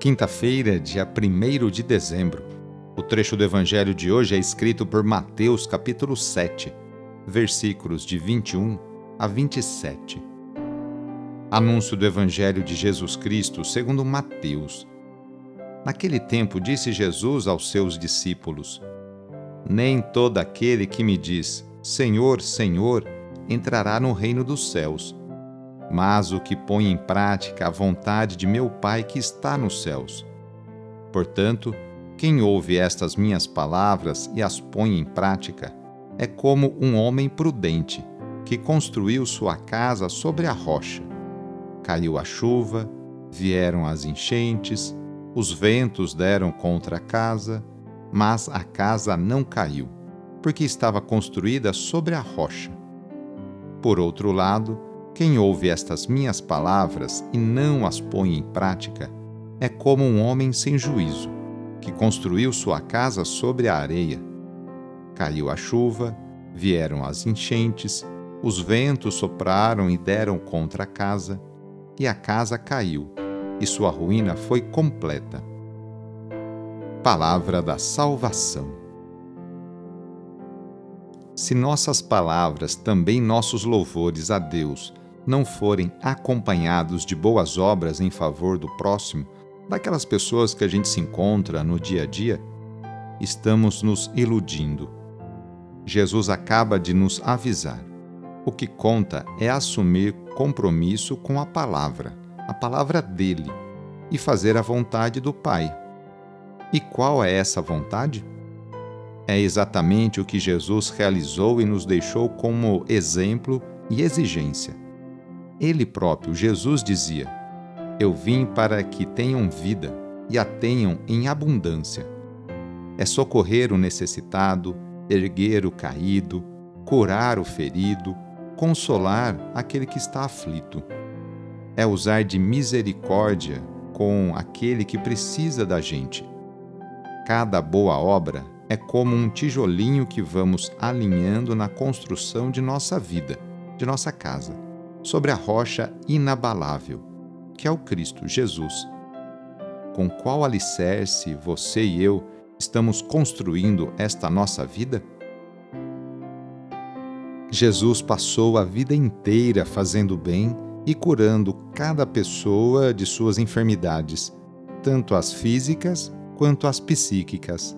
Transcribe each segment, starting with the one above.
Quinta-feira, dia 1 de dezembro. O trecho do evangelho de hoje é escrito por Mateus, capítulo 7, versículos de 21 a 27. Anúncio do evangelho de Jesus Cristo, segundo Mateus. Naquele tempo disse Jesus aos seus discípulos: Nem todo aquele que me diz: Senhor, Senhor, entrará no reino dos céus mas o que põe em prática a vontade de meu Pai que está nos céus. Portanto, quem ouve estas minhas palavras e as põe em prática é como um homem prudente que construiu sua casa sobre a rocha. Caiu a chuva, vieram as enchentes, os ventos deram contra a casa, mas a casa não caiu, porque estava construída sobre a rocha. Por outro lado, quem ouve estas minhas palavras e não as põe em prática é como um homem sem juízo, que construiu sua casa sobre a areia. Caiu a chuva, vieram as enchentes, os ventos sopraram e deram contra a casa, e a casa caiu, e sua ruína foi completa. Palavra da Salvação. Se nossas palavras, também nossos louvores a Deus, não forem acompanhados de boas obras em favor do próximo, daquelas pessoas que a gente se encontra no dia a dia, estamos nos iludindo. Jesus acaba de nos avisar. O que conta é assumir compromisso com a palavra, a palavra dele, e fazer a vontade do Pai. E qual é essa vontade? É exatamente o que Jesus realizou e nos deixou como exemplo e exigência ele próprio, Jesus, dizia: Eu vim para que tenham vida e a tenham em abundância. É socorrer o necessitado, erguer o caído, curar o ferido, consolar aquele que está aflito. É usar de misericórdia com aquele que precisa da gente. Cada boa obra é como um tijolinho que vamos alinhando na construção de nossa vida, de nossa casa sobre a rocha inabalável, que é o Cristo Jesus. Com qual alicerce você e eu estamos construindo esta nossa vida? Jesus passou a vida inteira fazendo bem e curando cada pessoa de suas enfermidades, tanto as físicas quanto as psíquicas.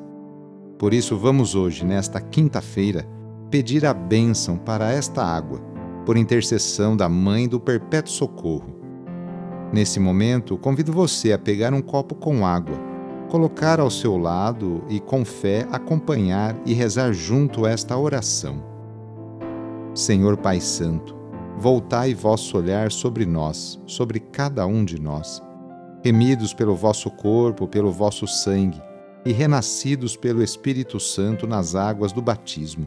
Por isso, vamos hoje, nesta quinta-feira, pedir a bênção para esta água por intercessão da Mãe do Perpétuo Socorro. Nesse momento, convido você a pegar um copo com água, colocar ao seu lado e, com fé, acompanhar e rezar junto esta oração. Senhor Pai Santo, voltai vosso olhar sobre nós, sobre cada um de nós, remidos pelo vosso corpo, pelo vosso sangue e renascidos pelo Espírito Santo nas águas do batismo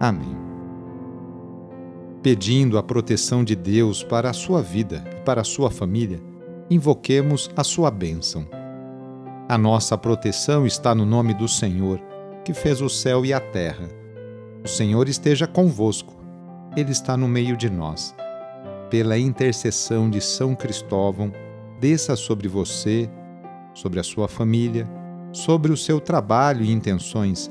Amém. Pedindo a proteção de Deus para a sua vida e para a sua família, invoquemos a sua bênção. A nossa proteção está no nome do Senhor, que fez o céu e a terra. O Senhor esteja convosco, Ele está no meio de nós. Pela intercessão de São Cristóvão, desça sobre você, sobre a sua família, sobre o seu trabalho e intenções,